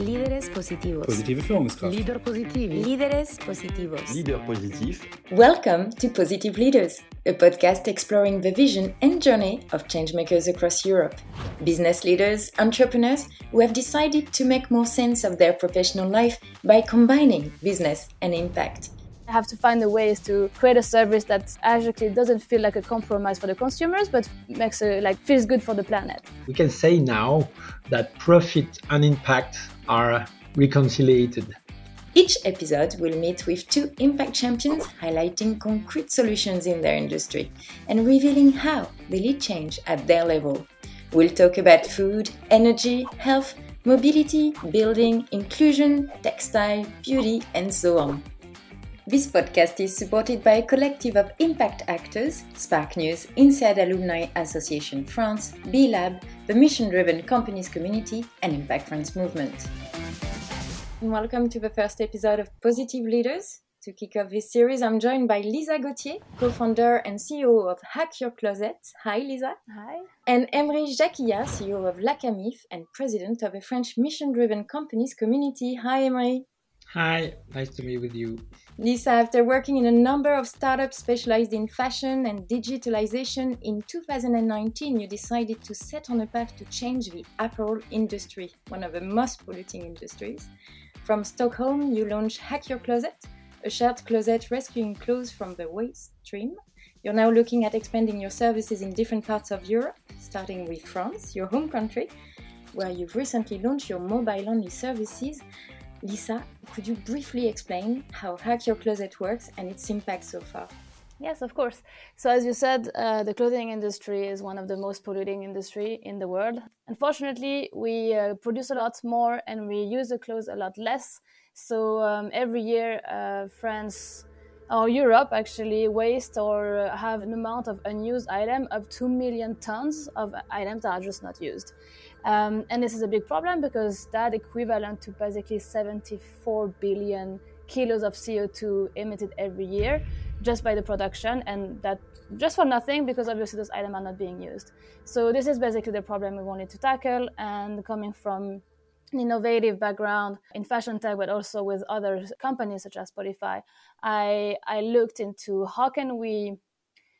Líderes positivos. Positive Führungskraft. Leader positivi. Líderes positivos. Leader positif. Welcome to Positive Leaders, a podcast exploring the vision and journey of changemakers across Europe. Business leaders, entrepreneurs who have decided to make more sense of their professional life by combining business and impact. I have to find the ways to create a service that actually doesn't feel like a compromise for the consumers, but makes a, like feels good for the planet. We can say now that profit and impact are reconciliated. Each episode will meet with two impact champions highlighting concrete solutions in their industry and revealing how they lead change at their level. We'll talk about food, energy, health, mobility, building, inclusion, textile, beauty, and so on. This podcast is supported by a collective of impact actors Sparknews, INSEAD Alumni Association France, B Lab, the mission driven companies community, and Impact France movement. Welcome to the first episode of Positive Leaders. To kick off this series, I'm joined by Lisa Gauthier, co founder and CEO of Hack Your Closet. Hi, Lisa. Hi. And Emery Jacquillat, CEO of La Camif and president of the French mission driven companies community. Hi, Emery. Hi, nice to meet with you. Lisa, after working in a number of startups specialized in fashion and digitalization, in 2019 you decided to set on a path to change the apparel industry, one of the most polluting industries. From Stockholm, you launched Hack Your Closet, a shared closet rescuing clothes from the waste stream. You're now looking at expanding your services in different parts of Europe, starting with France, your home country, where you've recently launched your mobile only services. Lisa, could you briefly explain how Hack Your Closet works and its impact so far? Yes, of course. So, as you said, uh, the clothing industry is one of the most polluting industry in the world. Unfortunately, we uh, produce a lot more and we use the clothes a lot less. So um, every year, uh, France or Europe actually waste or have an amount of unused item of two million tons of items that are just not used. Um, and this is a big problem because that equivalent to basically 74 billion kilos of CO2 emitted every year just by the production and that just for nothing because obviously those items are not being used. So this is basically the problem we wanted to tackle and coming from an innovative background in fashion tech but also with other companies such as Spotify, I, I looked into how can we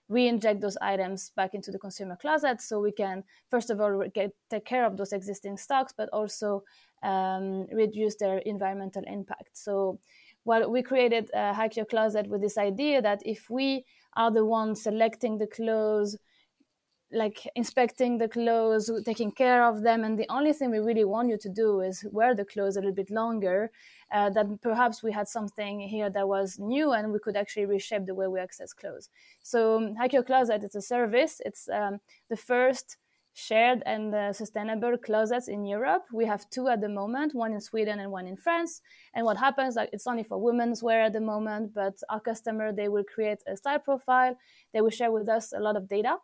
re-inject those items back into the consumer closet so we can first of all get, take care of those existing stocks but also um, reduce their environmental impact. So well we created a hack your closet with this idea that if we are the ones selecting the clothes like inspecting the clothes taking care of them and the only thing we really want you to do is wear the clothes a little bit longer uh, that perhaps we had something here that was new and we could actually reshape the way we access clothes. So Hack Your Closet is a service. It's um, the first shared and uh, sustainable closets in Europe. We have two at the moment, one in Sweden and one in France. And what happens, like it's only for women's wear at the moment, but our customer, they will create a style profile. They will share with us a lot of data.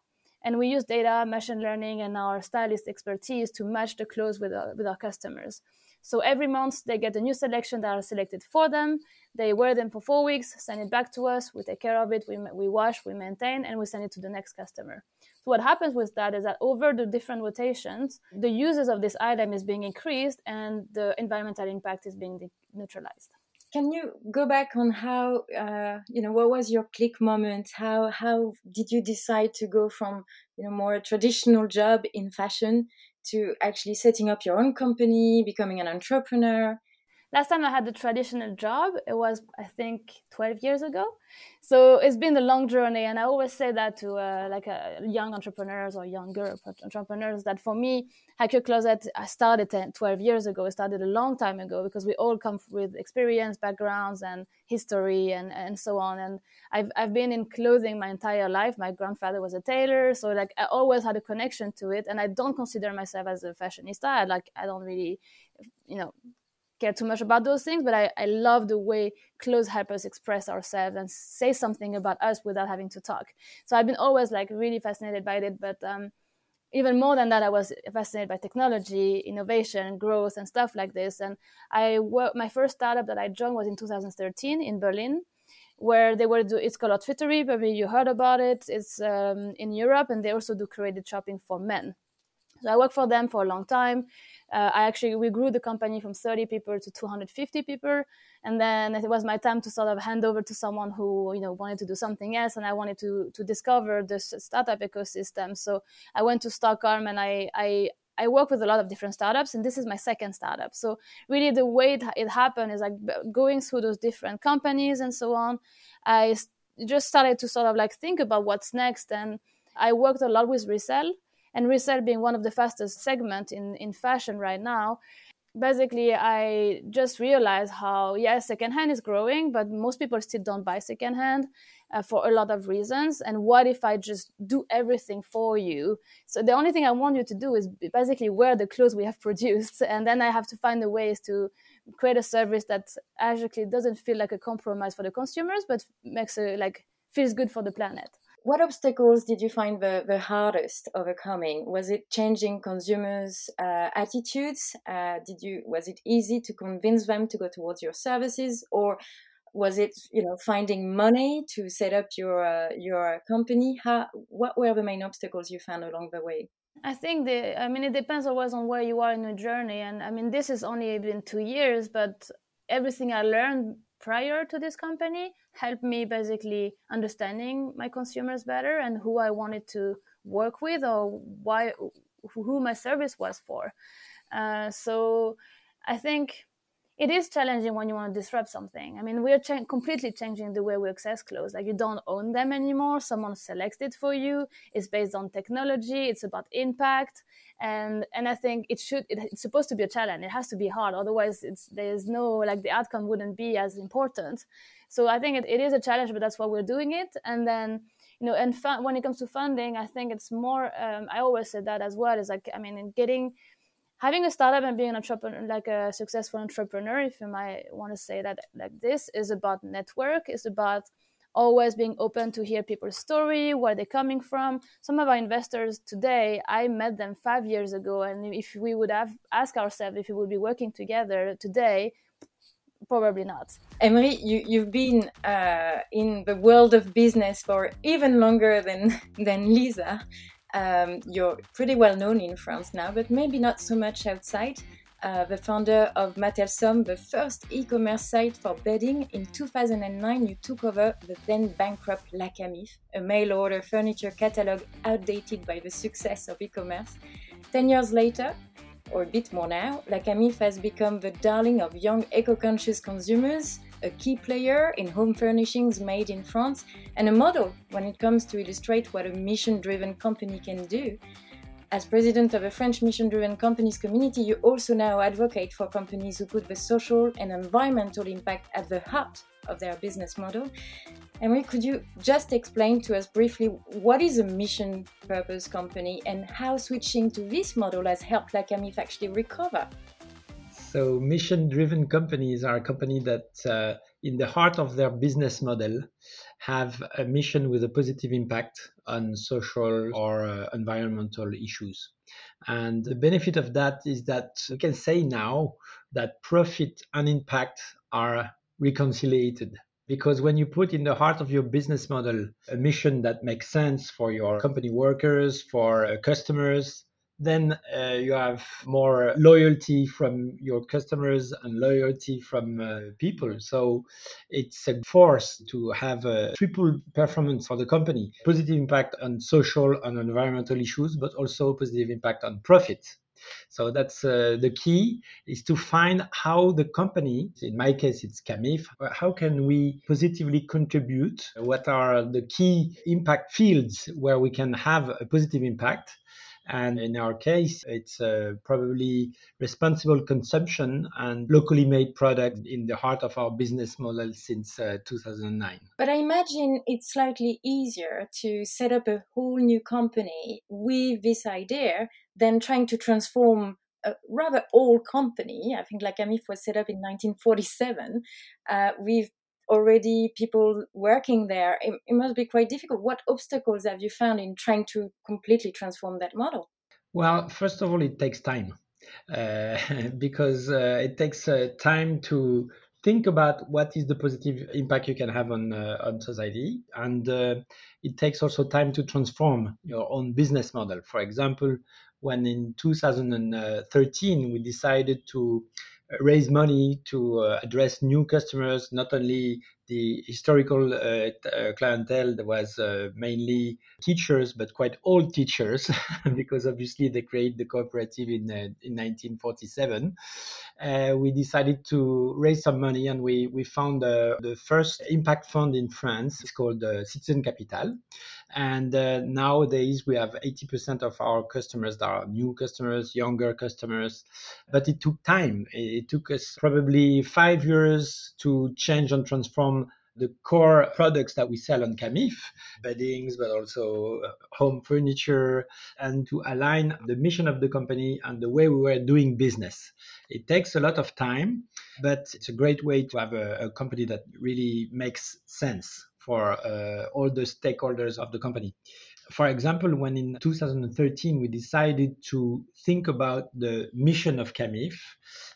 And we use data, machine learning, and our stylist expertise to match the clothes with, uh, with our customers. So every month they get a new selection that are selected for them. They wear them for four weeks, send it back to us. We take care of it. We, we wash, we maintain, and we send it to the next customer. So what happens with that is that over the different rotations, the uses of this item is being increased and the environmental impact is being neutralized. Can you go back on how uh, you know what was your click moment? How how did you decide to go from you know more traditional job in fashion to actually setting up your own company, becoming an entrepreneur? Last time I had the traditional job, it was, I think, 12 years ago. So it's been a long journey. And I always say that to uh, like uh, young entrepreneurs or younger entrepreneurs that for me, Hack Closet, I started 10, 12 years ago. It started a long time ago because we all come with experience, backgrounds, and history and, and so on. And I've, I've been in clothing my entire life. My grandfather was a tailor. So like I always had a connection to it. And I don't consider myself as a fashionista. I like, I don't really, you know, care too much about those things, but I, I love the way clothes help us express ourselves and say something about us without having to talk. So I've been always like really fascinated by it, but um, even more than that, I was fascinated by technology, innovation, growth, and stuff like this. And I work, my first startup that I joined was in 2013 in Berlin, where they were do it's called Outfittery. Maybe you heard about it. It's um, in Europe, and they also do curated shopping for men. So I worked for them for a long time. Uh, I actually we grew the company from 30 people to 250 people, and then it was my time to sort of hand over to someone who you know wanted to do something else, and I wanted to to discover the startup ecosystem. So I went to Stockholm and I I I work with a lot of different startups, and this is my second startup. So really, the way it, happened is like going through those different companies and so on. I just started to sort of like think about what's next, and I worked a lot with resell, and resell being one of the fastest segment in in fashion right now basically i just realized how yes secondhand is growing but most people still don't buy secondhand uh, for a lot of reasons. And what if i just do everything for you? So the only thing i want you to do is basically wear the clothes we have produced and then i have to find the ways to create a service that actually doesn't feel like a compromise for the consumers but makes it like feels good for the planet what obstacles did you find the, the hardest overcoming? Was it changing consumers' uh, attitudes? Uh, did you was it easy to convince them to go towards your services, or was it you know finding money to set up your uh, your company? How what were the main obstacles you found along the way? I think the I mean it depends always on where you are in your journey, and I mean this has only been two years, but everything I learned prior to this company helped me basically understanding my consumers better and who I wanted to work with or why who my service was for. Uh, so I think it is challenging when you want to disrupt something. I mean, we're completely changing the way we access clothes. Like you don't own them anymore. Someone selects it for you. It's based on technology. It's about impact, and and I think it should. It, it's supposed to be a challenge. It has to be hard. Otherwise, it's there's no like the outcome wouldn't be as important. So I think it, it is a challenge, but that's why we're doing it. And then you know, and when it comes to funding, I think it's more. Um, I always said that as well. Is like I mean, getting having a startup and being an entrepreneur, like a successful entrepreneur, if you might want to say that like this, is about network. Is about always being open to hear people's story, where they're coming from. Some of our investors today, I met them five years ago, and if we would have asked ourselves if we would be working together today, probably not. Emery, you, you've been uh, in the world of business for even longer than than Lisa. Um, you're pretty well known in France now, but maybe not so much outside. Uh, the founder of Matelsom, the first e-commerce site for bedding. In 2009, you took over the then bankrupt La Camif, a mail-order furniture catalog outdated by the success of e-commerce. Ten years later, or a bit more now, La Camif has become the darling of young eco-conscious consumers, a key player in home furnishings made in France, and a model when it comes to illustrate what a mission driven company can do. As president of a French mission driven companies community, you also now advocate for companies who put the social and environmental impact at the heart of their business model. Emery, could you just explain to us briefly what is a mission purpose company and how switching to this model has helped La Camif actually recover? So, mission driven companies are a company that, uh, in the heart of their business model, have a mission with a positive impact on social or uh, environmental issues. And the benefit of that is that we can say now that profit and impact are reconciliated. Because when you put in the heart of your business model a mission that makes sense for your company workers, for uh, customers, then uh, you have more loyalty from your customers and loyalty from uh, people. So it's a force to have a triple performance for the company positive impact on social and environmental issues, but also positive impact on profit. So that's uh, the key is to find how the company, in my case, it's Camif, how can we positively contribute? What are the key impact fields where we can have a positive impact? And in our case, it's uh, probably responsible consumption and locally made product in the heart of our business model since uh, 2009. But I imagine it's slightly easier to set up a whole new company with this idea than trying to transform a rather old company. I think La Camif was set up in 1947 uh, with already people working there, it, it, must be quite difficult. What obstacles have you found in trying to completely transform that model? Well, first of all, it takes time uh, because uh, it takes uh, time to think about what is the positive impact you can have on uh, on society, and uh, it takes also time to transform your own business model. For example, when in 2013 we decided to raise money to uh, address new customers, not only the historical uh, uh, clientele was uh, mainly teachers, but quite old teachers, because obviously they created the cooperative in, uh, in 1947. Uh, we decided to raise some money and we, we found the first impact fund in France. It's called Citizen Capital. And nowadays, we have 80% of our customers that are new customers, younger customers. But it took time. It took us probably five years to change and transform the core products that we sell on Camif, beddings, but also uh, home furniture, and to align the mission of the company and the way we were doing business. It takes a lot of time, but it's a great way to have a, a company that really makes sense for uh, all the stakeholders of the company. For example, when in 2013 we decided to think about the mission of Camif,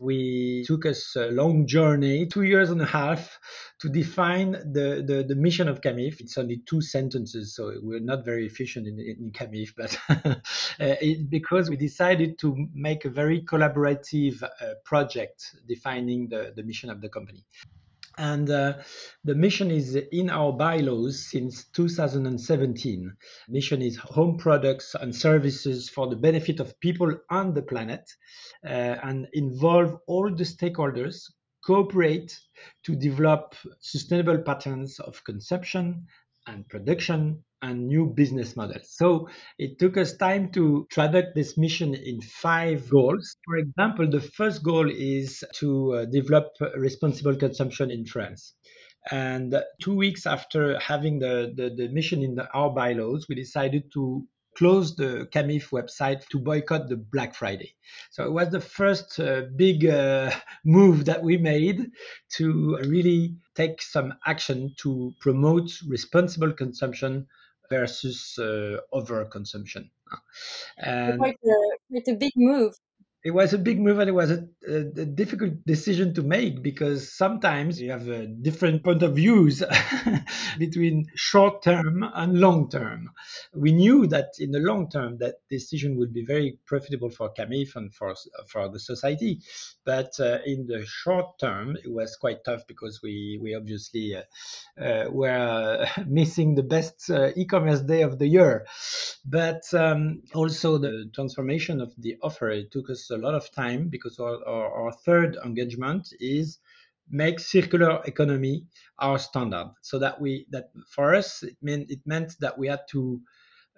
we took us a long journey, two years and a half, to define the, the, the mission of Camif. It's only two sentences, so we're not very efficient in, in Camif, but uh, it, because we decided to make a very collaborative uh, project defining the, the mission of the company. And uh, the mission is in our bylaws since 2017. Mission is home products and services for the benefit of people and the planet uh, and involve all the stakeholders, cooperate to develop sustainable patterns of consumption and production and new business models. So it took us time to traduce this mission in five goals. For example, the first goal is to uh, develop responsible consumption in France. And two weeks after having the, the, the mission in the, our bylaws, we decided to close the Camif website to boycott the Black Friday. So it was the first uh, big uh, move that we made to really take some action to promote responsible consumption versus uh, overconsumption. And quite a, quite a big move it was a big move and it was a, a, a, difficult decision to make because sometimes you have a different point of views between short term and long term. We knew that in the long term that decision would be very profitable for Camif and for for the society, but uh, in the short term it was quite tough because we we obviously uh, uh, were missing the best uh, e-commerce day of the year, but um, also the transformation of the offer it took us a lot of time because our, our, our third engagement is make circular economy our standard. So that we that for us it meant it meant that we had to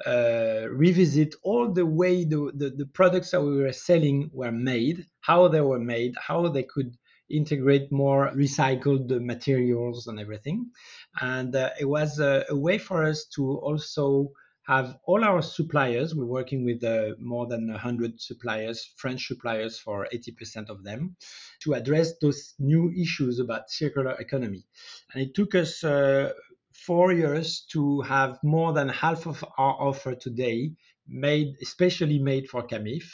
uh, revisit all the way the, the, the, products that we were selling were made how they were made how they could integrate more recycled materials and everything. And uh, it was a, a, way for us to also have all our suppliers. We're working with uh, more than 100 suppliers, French suppliers for 80% of them, to address those new issues about circular economy. And it took us uh, four years to have more than half of our offer today made, especially made for Camif.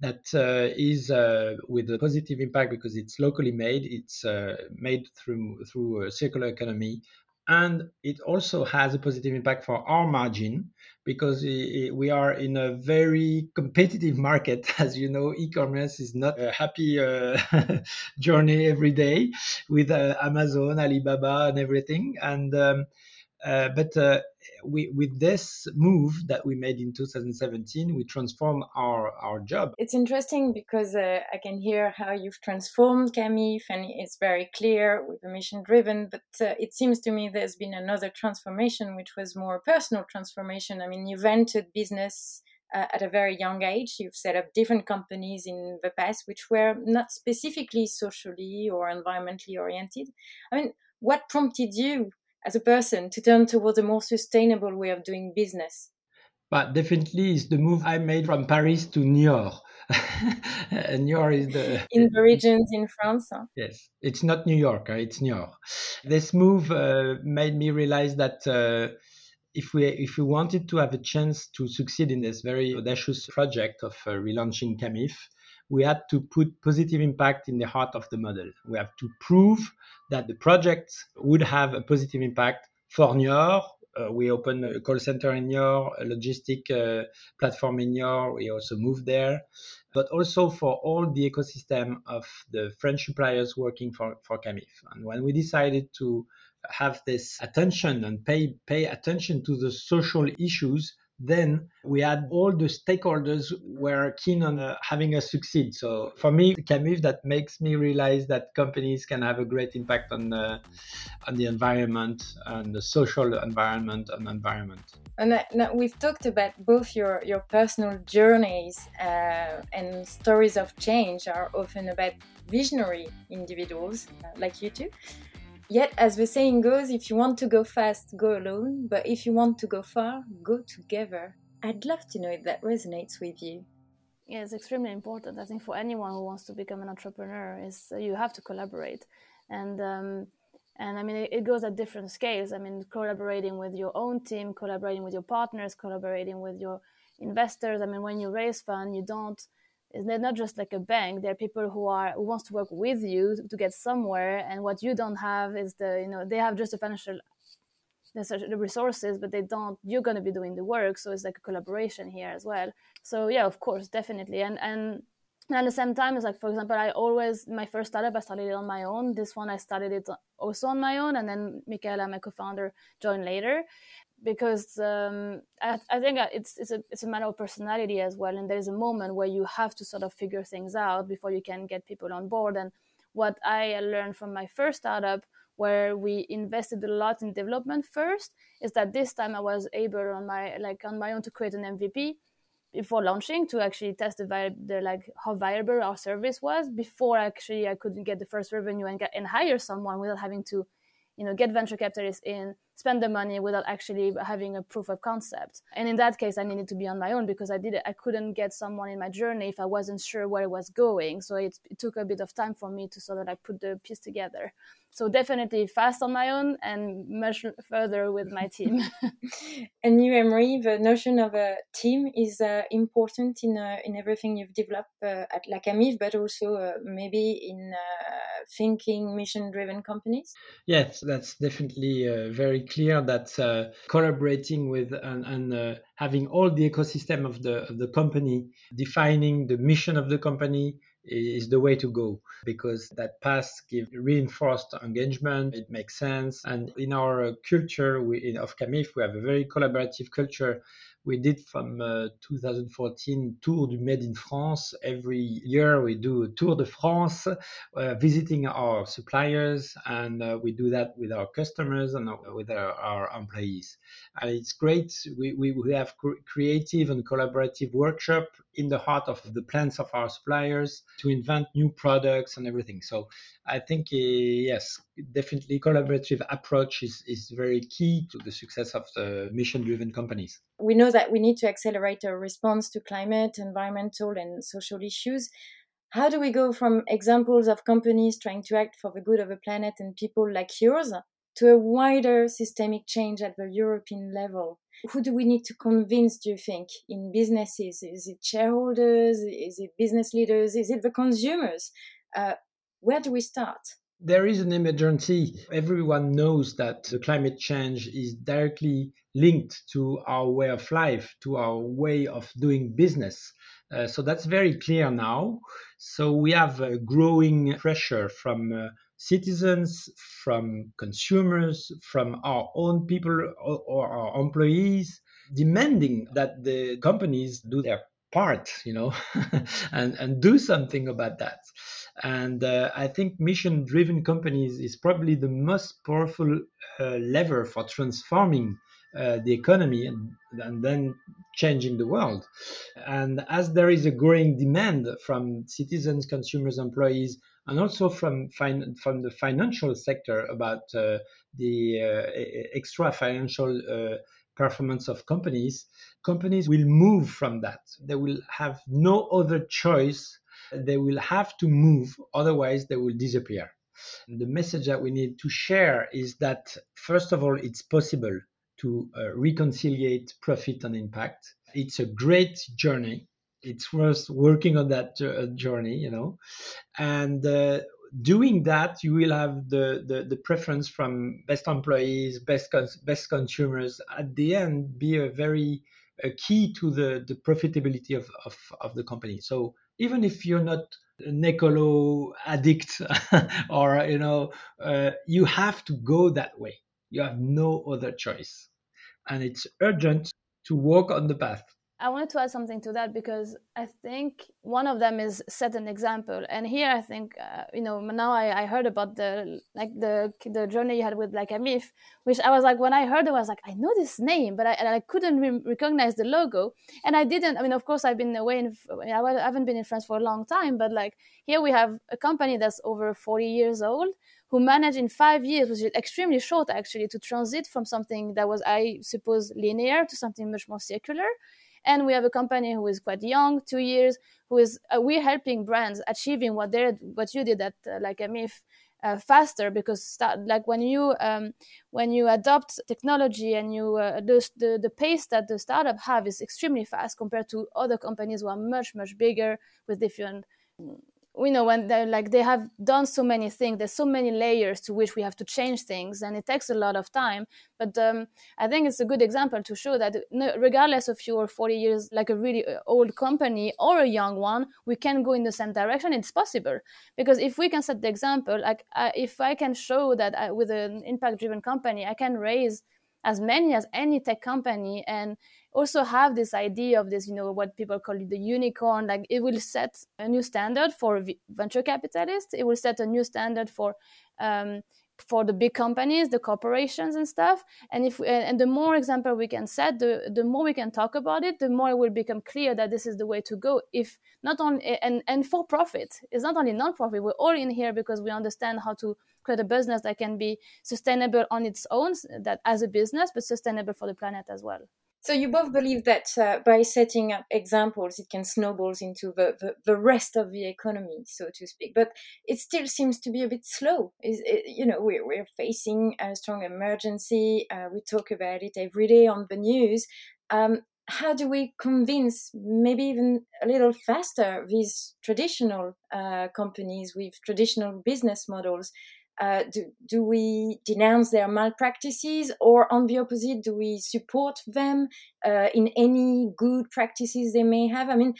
That uh, is uh, with a positive impact because it's locally made. It's uh, made through through circular economy and it also has a positive impact for our margin because we are in a very competitive market. As you know e-commerce is not a happy uh, journey every day with uh, amazon alibaba and everything. And um, uh, but uh, we, with this move that we made in 2017, we transformed our, our job. It's interesting because uh, I can hear how you've transformed Camif and it's very clear with the mission driven. But uh, it seems to me there's been another transformation, which was more personal transformation. I mean, you've entered business uh, at a very young age. You've set up different companies in the past, which were not specifically socially or environmentally oriented. I mean, what prompted you as a person to turn towards a more sustainable way of doing business? But definitely, it's the move I made from Paris to Niort. Niort is the in the regions in France. Huh? Yes, it's not New York. It's Niort. This move uh, made me realize that. Uh, if we if we wanted to have a chance to succeed in this very audacious project of uh, relaunching Camif, we had to put positive impact in the heart of the model. We have to prove that the project would have a positive impact for Niort uh, we opened a call center in Niort, a logistic uh, platform in Niort. We also moved there, but also for all the ecosystem of the French suppliers working for, for Camif. And when we decided to have this attention and pay, pay attention to the social issues then we had all the stakeholders were keen on uh, having us succeed. So for me, Camif, that makes me realize that companies can have a great impact on the, on the environment and the social environment and environment. And uh, now we've talked about both your, your personal journeys uh, and stories of change are often about visionary individuals uh, like you two. Yet, as the saying goes, if you want to go fast, go alone, but if you want to go far, go together. I'd love to know if that resonates with you. Yeah, it's extremely important. I think for anyone who wants to become an entrepreneur, is uh, you have to collaborate, and um, and I mean it, it, goes at different scales. I mean, collaborating with your own team, collaborating with your partners, collaborating with your investors. I mean, when you raise fund, you don't they're not just like a bank they're people who are who wants to work with you to get somewhere. And what you don't have is the you know they have just the financial the resources but they don't you're going to be doing the work. So it's like a collaboration here as well. So yeah of course definitely. And and at the same time it's like for example i always my first startup i started it on my own. This one i started it also on my own. And then michaela my co-founder joined later because um, I, I, think it's it's a it's a matter of personality as well, and there's a moment where you have to sort of figure things out before you can get people on board. And what I learned from my first startup, where we invested a lot in development first, is that this time I was able on my like on my own to create an MVP before launching to actually test the, the like how viable our service was before actually I couldn't get the first revenue and get and hire someone without having to you know get venture capitalists in spend the money without actually having a proof of concept. And in that case i needed to be on my own because i did i couldn't get someone in my journey if i wasn't sure where it was going. So it, it took a bit of time for me to sort of like put the piece together so definitely fast on my own and much further with my team. And you emery the notion of a team is uh, important in uh, in everything you've developed uh, at la camif but also uh, maybe in uh, thinking mission driven companies? Yes that's definitely uh, very clear that collaborating with and, and having all the ecosystem of the of the company defining the mission of the company is the way to go because that path gives reinforced engagement. It makes sense. And in our culture we, of CAMIF, we have a very collaborative culture we did from uh, 2014 Tour du Made in France. Every year we do a Tour de France, uh, visiting our suppliers, and uh, we do that with our customers and with our, our employees. And it's great. We, we, we have cr- creative and collaborative workshop in the heart of the plants of our suppliers to invent new products and everything. So I think uh, yes, definitely collaborative approach is, is very key to the success of the mission driven companies. We know that we need to accelerate our response to climate, environmental, and social issues. How do we go from examples of companies trying to act for the good of the planet and people like yours to a wider systemic change at the European level? Who do we need to convince, do you think, in businesses? Is it shareholders? Is it business leaders? Is it the consumers? Uh, where do we start? There is an emergency. Everyone knows that the climate change is directly linked to our way of life, to our way of doing business. Uh, so that's very clear now. So we have a growing pressure from uh, citizens, from consumers, from our own people or, our employees, demanding that the companies do their part, you know, and, and do something about that. And uh, I think mission driven companies is probably the most powerful uh, lever for transforming uh, the economy and, and then changing the world. And as there is a growing demand from citizens, consumers, employees, and also from fin- from the financial sector about uh, the uh, extra financial uh, performance of companies, companies will move from that. They will have no other choice they will have to move, otherwise, they will disappear. And the message that we need to share is that, first of all, it's possible to uh, reconciliate profit and impact. It's a great journey. It's worth working on that uh, journey, you know. And uh, doing that, you will have the, the, the preference from best employees, best cons- best consumers. At the end, be a very a key to the, the profitability of, of, of the company. So even if you're not an addict or you know uh, you have to go that way you have no other choice and it's urgent to walk on the path I wanted to add something to that because I think one of them is set an example, and here I think uh, you know now I, I heard about the like the the journey you had with La Camif, which I was like when I heard it I was like I know this name, but I I couldn't re- recognize the logo, and I didn't. I mean, of course, I've been away in I haven't been in France for a long time, but like here we have a company that's over forty years old who managed in five years, which is extremely short actually, to transit from something that was I suppose linear to something much more circular and we have a company who is quite young two years who is uh, we're helping brands achieving what they're what you did at uh, La Camif uh, faster because start, like when you um, when you adopt technology and you uh, the, the the pace that the startup have is extremely fast compared to other companies who are much much bigger with different we know when they like they have done so many things there's so many layers to which we have to change things and it takes a lot of time but um, i think it's a good example to show that regardless of you are 40 years like a really uh, old company or a young one we can go in the same direction it's possible because if we can set the example like uh, if i can show that I, with an impact driven company i can raise as many as any tech company and also have this idea of this you know what people call it, the unicorn like it will set a new standard for venture capitalists. It will set a new standard for um, for the big companies the corporations and stuff. And if and the more example we can set the the more we can talk about it the more it will become clear that this is the way to go. If not only and and for profit it's not only non-profit we're all in here because we understand how to create a business that can be sustainable on its own that as a business but sustainable for the planet as well so you both believe that uh, by setting up examples, it can snowball into the, the, the, rest of the economy, so to speak. But it still seems to be a bit slow. Is you know we're we're facing a strong emergency. Uh, we talk about it every day on the news. Um, how do we convince, maybe even a little faster, these traditional uh, companies with traditional business models uh, do, do we denounce their malpractices or on the opposite do we support them uh, in any good practices they may have i mean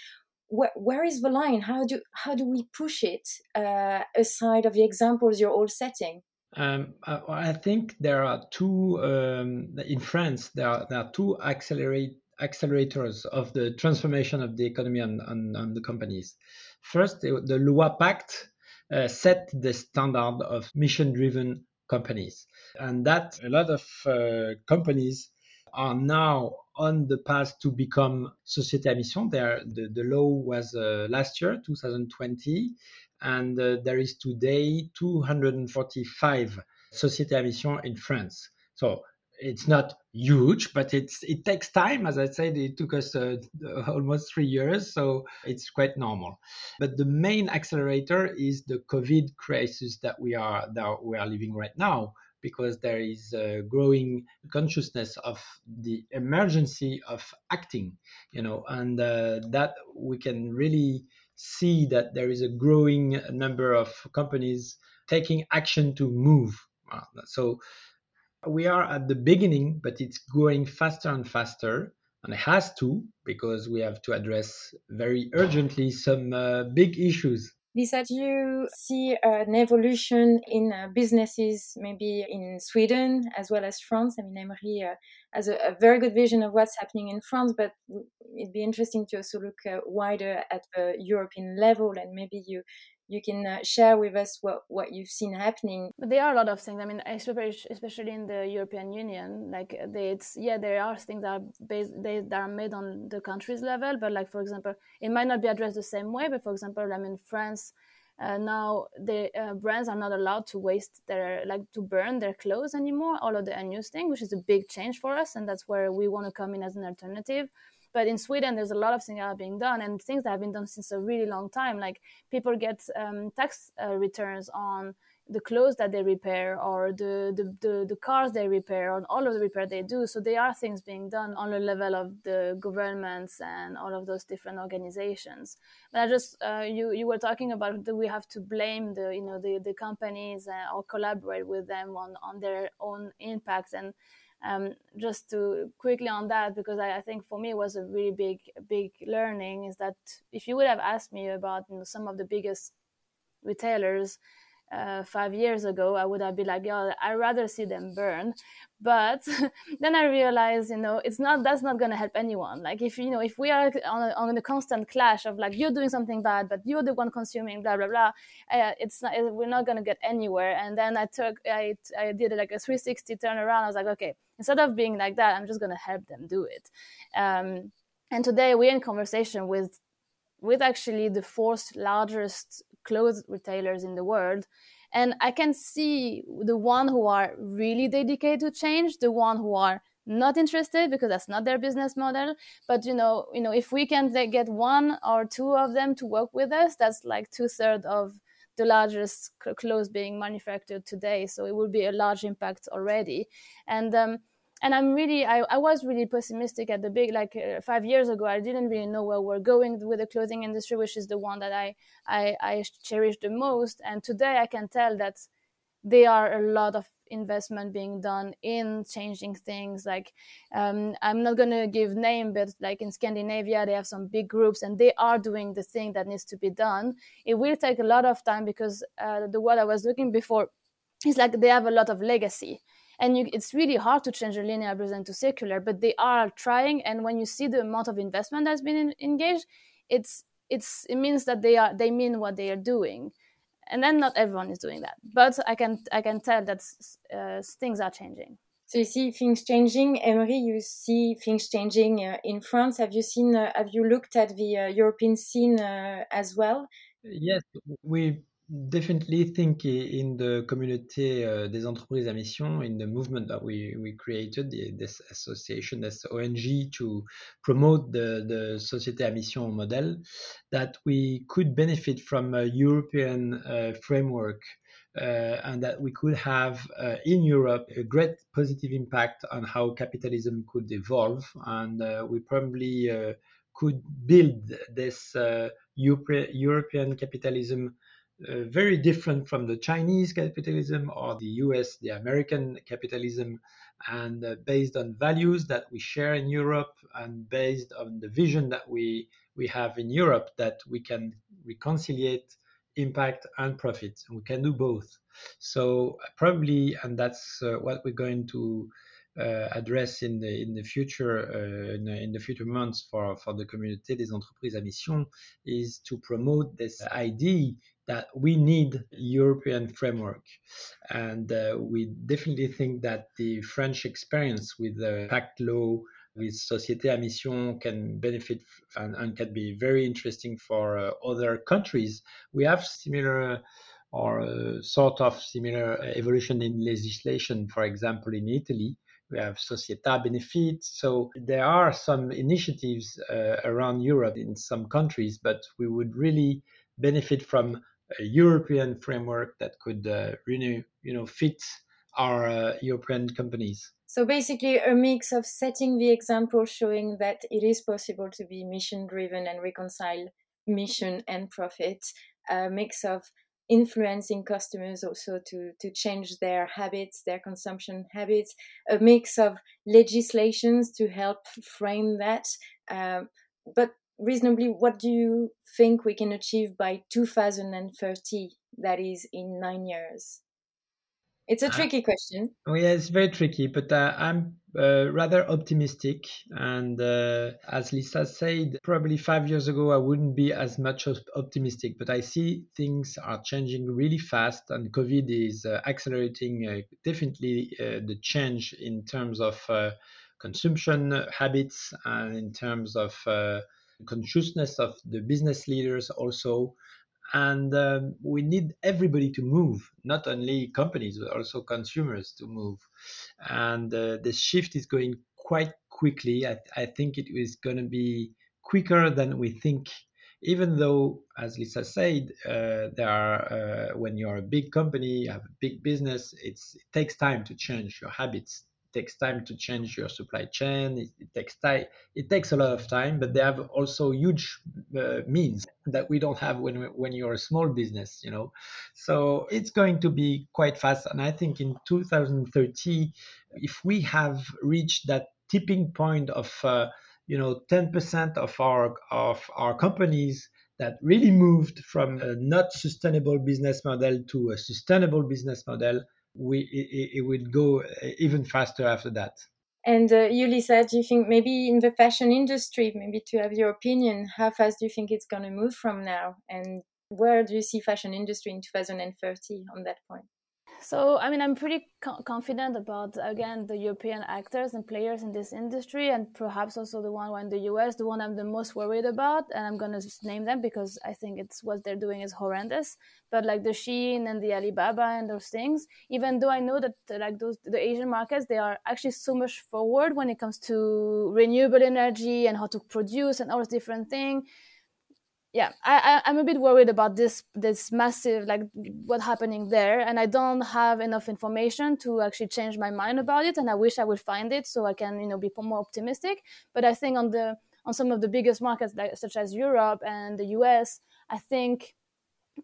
wh- where is the line how do how do we push it uh, aside of the examples you're all setting um, I, I, think there are two um, in France. There are, there are two accelerate accelerators of the transformation of the economy and, the companies. First, the, the Loi Pacte uh, set the standard of mission driven companies. And that a lot of uh, companies are now on the path to become Société à Mission. There, the, the law was uh, last year, 2020, and uh, there is today 245 Société à Mission in France. So it's not huge, but it's it takes time. As I said, it took us uh, almost three years, so it's quite normal. But the main accelerator is the COVID crisis that we are that we are living right now, because there is a growing consciousness of the emergency of acting, you know, and uh, that we can really see that there is a growing number of companies taking action to move. So we are at the beginning, but it's going faster and faster. And it has to, because we have to address very urgently some uh, big issues. Lisa, do you see an evolution in uh, businesses, maybe in Sweden as well as France? I mean, Emery uh, has a, a, very good vision of what's happening in France, but it'd be interesting to also look uh, wider at the European level and maybe you you can uh, share with us what, what you've seen happening. But there are a lot of things. I mean, especially in the European Union, like they, it's yeah, there are things that are based they, that are made on the country's level. But like for example, it might not be addressed the same way. But for example, I mean, France. Uh, now the uh, brands are not allowed to waste their like to burn their clothes anymore all of the unused thing which is a big change for us and that's where we want to come in as an alternative but in sweden there's a lot of things that are being done and things that have been done since a really long time like people get um, tax uh, returns on the clothes that they repair or the, the, the, the, cars they repair or all of the repair they do. So there are things being done on the level of the governments and all of those different organizations. But I just uh, you you were talking about do we have to blame the you know the, the companies or collaborate with them on, on their own impacts and um, just to quickly on that because I, I, think for me it was a really big big learning is that if you would have asked me about you know, some of the biggest retailers uh, five years ago, I would have been like, "Yeah, I'd rather see them burn." But then I realized, you know, it's not that's not going to help anyone. Like if you know, if we are on a, on a constant clash of like you're doing something bad, but you're the one consuming, blah blah blah, uh, it's not we're not going to get anywhere. And then I took I I did like a 360 turnaround. I was like, okay, instead of being like that, I'm just going to help them do it. Um, and today we're in conversation with with actually the fourth largest clothes retailers in the world. And i can see the one who are really dedicated to change the one who are not interested because that's not their business model. But you know you know if we can get one or two of them to work with us that's like two-thirds of the largest clothes being manufactured today. So it will be a large impact already. And um, and I'm really, I, I was really pessimistic at the big, like uh, five years ago, I didn't really know where we're going with the clothing industry, which is the one that I, I, I cherish the most. And today I can tell that there are a lot of investment being done in changing things. Like, um, I'm not going to give name, but like in Scandinavia, they have some big groups and they are doing the thing that needs to be done. It will take a lot of time because uh, the word I was looking before is like they have a lot of legacy and you, it's really hard to change a linear business to circular but they are trying. And when you see the amount of investment that's been in, engaged it's it's it means that they are they mean what they are doing. And then not everyone is doing that. But i can i can tell that uh, things are changing. So you see things changing. Emery you see things changing uh, in france. Have you seen uh, have you looked at the uh, european scene uh, as well? Yes we definitely think in the community uh, des entreprises à mission, in the movement that we, we created, the, this association, this ONG to promote the, the Société à Mission model, that we could benefit from a European uh, framework uh, and that we could have uh, in Europe a great positive impact on how capitalism could evolve. And uh, we probably uh, could build this Europe- European capitalism uh, very different from the Chinese capitalism or the US, the American capitalism, and uh, based on values that we share in Europe and based on the vision that we, we have in Europe that we can reconciliate impact and profit. We can do both. So probably, and that's uh, what we're going to uh, address in the in the future uh, in, in, the future months for for the communauté des entreprises à mission is to promote this idea that we need European framework, and uh, we definitely think that the French experience with the Pact law with Société à Mission can benefit and, and can be very interesting for uh, other countries. We have similar or uh, sort of similar evolution in legislation, for example, in Italy. We have Società Benefit. So there are some initiatives uh, around Europe in some countries, but we would really benefit from a European framework that could uh, really, you know, fit our uh, European companies. So basically, a mix of setting the example, showing that it is possible to be mission driven and reconcile mission and profit, a mix of influencing customers also to, to change their habits, their consumption habits, a mix of legislations to help frame that. Um, but reasonably, what do you think we can achieve by 2030? That is in nine years. It's a uh, tricky question. Oh yeah, it's very tricky, but uh, I'm uh, rather optimistic. And uh, as Lisa said, probably five years ago I wouldn't be as much optimistic, but I see things are changing really fast, and COVID is uh, accelerating uh, definitely the change in terms of consumption habits and in terms of consciousness of the business leaders also and um, we need everybody to move not only companies but also consumers to move and uh, the shift is going quite quickly. I, I think it is going to be quicker than we think. Even though, as Lisa said, uh, there are uh, when you're a big company, you have a big business, it takes time to change your habits takes time to change your supply chain. It, it, takes time. It takes a lot of time, but they have also huge uh, means that we don't have when when you're a small business. You know, so it's going to be quite fast. And I think in 2030, if we have reached that tipping point of uh, you know 10% of our of our companies that really moved from a not sustainable business model to a sustainable business model we it, it would go even faster after that. And uh, do you think maybe in the fashion industry, maybe to have your opinion, how fast do you think it's going to move from now? And where do you see fashion industry in 2030 on that point? So, I mean, I'm pretty co- confident about, again, the European actors and players in this industry, and perhaps also the one in the US, the one I'm the most worried about. And I'm going to name them because I think it's what they're doing is horrendous. But like the Shein and the Alibaba and those things, even though I know that like those, the Asian markets, they are actually so much forward when it comes to renewable energy and how to produce and all those different things yeah I, I am a bit worried about this this massive like what happening there and i don't have enough information to actually change my mind about it and i wish i would find it so i can you know be more optimistic. But i think on the on some of the biggest markets like such as europe and the us i think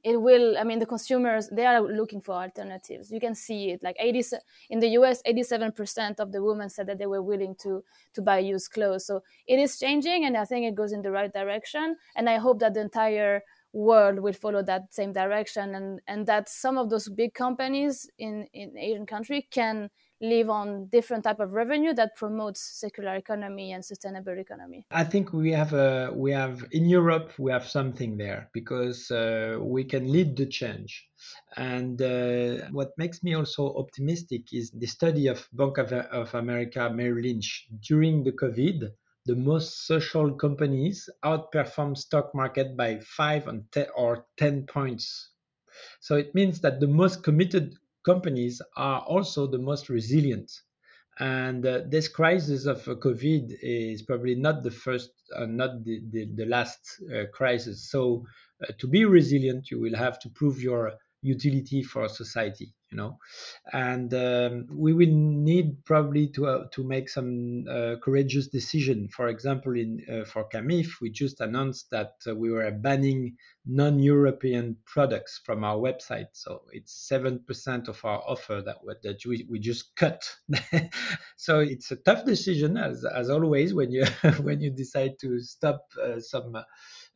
it will i mean the consumers they are looking for alternatives. You can see it like 80 in the us 87% of the women said that they were willing to to buy used clothes. So it is changing and i think it goes in the right direction. And i hope that the entire world will follow that same direction and and that some of those big companies in in asian country can live on different type of revenue that promotes circular economy and sustainable economy. I think we have a we have in europe we have something there because uh, we can lead the change. And uh, what makes me also optimistic is the study of bank of, of america merrill lynch. During the covid the most social companies outperform stock market by 5 and 10 or 10 points. So it means that the most committed companies are also the most resilient. And uh, this crisis of uh, COVID is probably not the first, uh, not the, the, the last uh, crisis. So, uh, to be resilient, you will have to prove your utility for society you know? And um, we will need probably to uh, to make some uh, courageous decision. For example in uh, for camif we just announced that uh, we were banning non-european products from our website. So it's 7% of our offer that that we, we just cut. So it's a tough decision as as always when you when you decide to stop uh, some uh,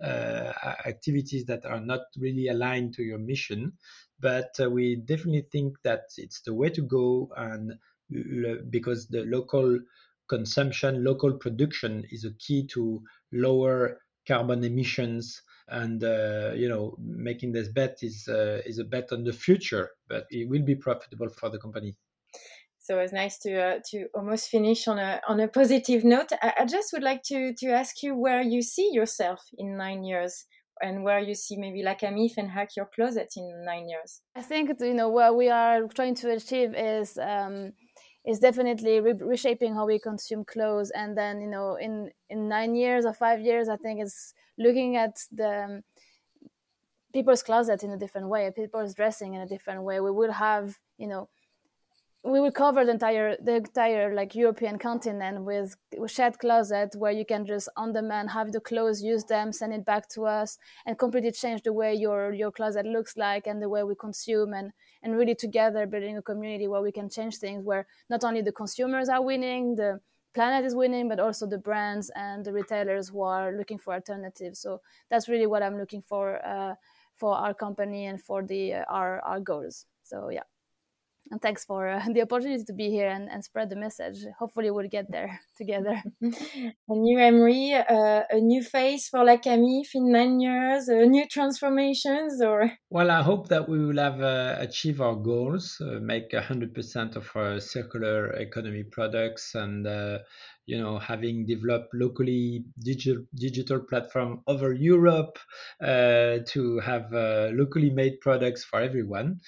activities that are not really aligned to your mission. But uh, we definitely think that it's the way to go, and because the local consumption, local production is a key to lower carbon emissions and uh, you know making this bet is uh, is a bet on the future but it will be profitable for the company so it's nice to uh, to almost finish on a on a positive note. I, I, just would like to to ask you where you see yourself in nine years, and where you see maybe La Camif and Hack Your Closet in nine years. I think you know what we are trying to achieve is. Um, is definitely re- reshaping how we consume clothes and then you know in in nine years or five years i think it's looking at the um, people's closet in a different way people's dressing in a different way we will have you know we will cover the entire the entire like European continent with, with shared closet where you can just on demand have the clothes, use them, send it back to us, and completely change the way your your closet looks like and the way we consume and and really together building a community where we can change things where not only the consumers are winning, the planet is winning, but also the brands and the retailers who are looking for alternatives. So that's really what I'm looking for uh, for our company and for the uh, our our goals. So yeah and thanks for uh, the opportunity to be here and, and spread the message. Hopefully, we'll get there together. a new Emery, uh, a new face for La Camif in nine years, uh, new transformations, or? Well, I hope that we will have uh, achieved our goals, uh, make 100% of our circular economy products, and uh, you know having developed locally digital digital platform over Europe uh, to have uh, locally made products for everyone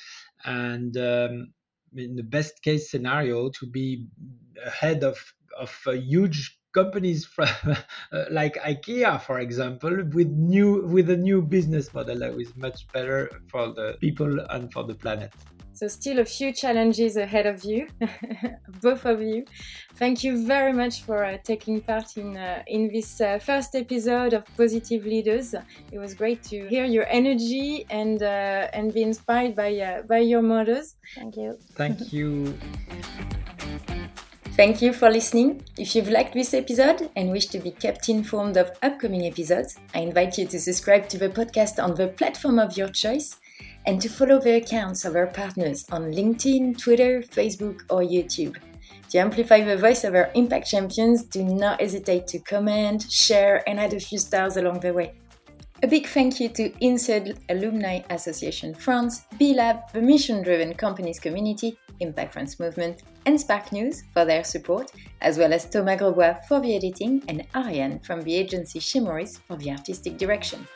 and um, in the best case scenario to be ahead of of uh, huge companies from, uh, like IKEA, for example, with new with a new business model that is much better for the people and for the planet. So, still a few challenges ahead of you, both of you. Thank you very much for uh, taking part in uh, in this uh, first episode of Positive Leaders. It was great to hear your energy and uh, and be inspired by uh, by your models. Thank you. Thank you. Thank you for listening. If you've liked this episode and wish to be kept informed of upcoming episodes, I invite you to subscribe to the podcast on the platform of your choice and to follow the accounts of our partners on LinkedIn, Twitter, Facebook, or YouTube. To amplify the voice of our impact champions, do not hesitate to comment, share, and add a few stars along the way. A big thank you to INSEAD Alumni Association France, B-Lab, the Mission Driven Companies Community, Impact France Movement, and Sparknews for their support, as well as Thomas Grosbois for the editing and Ariane from the agency Maurice for the artistic direction.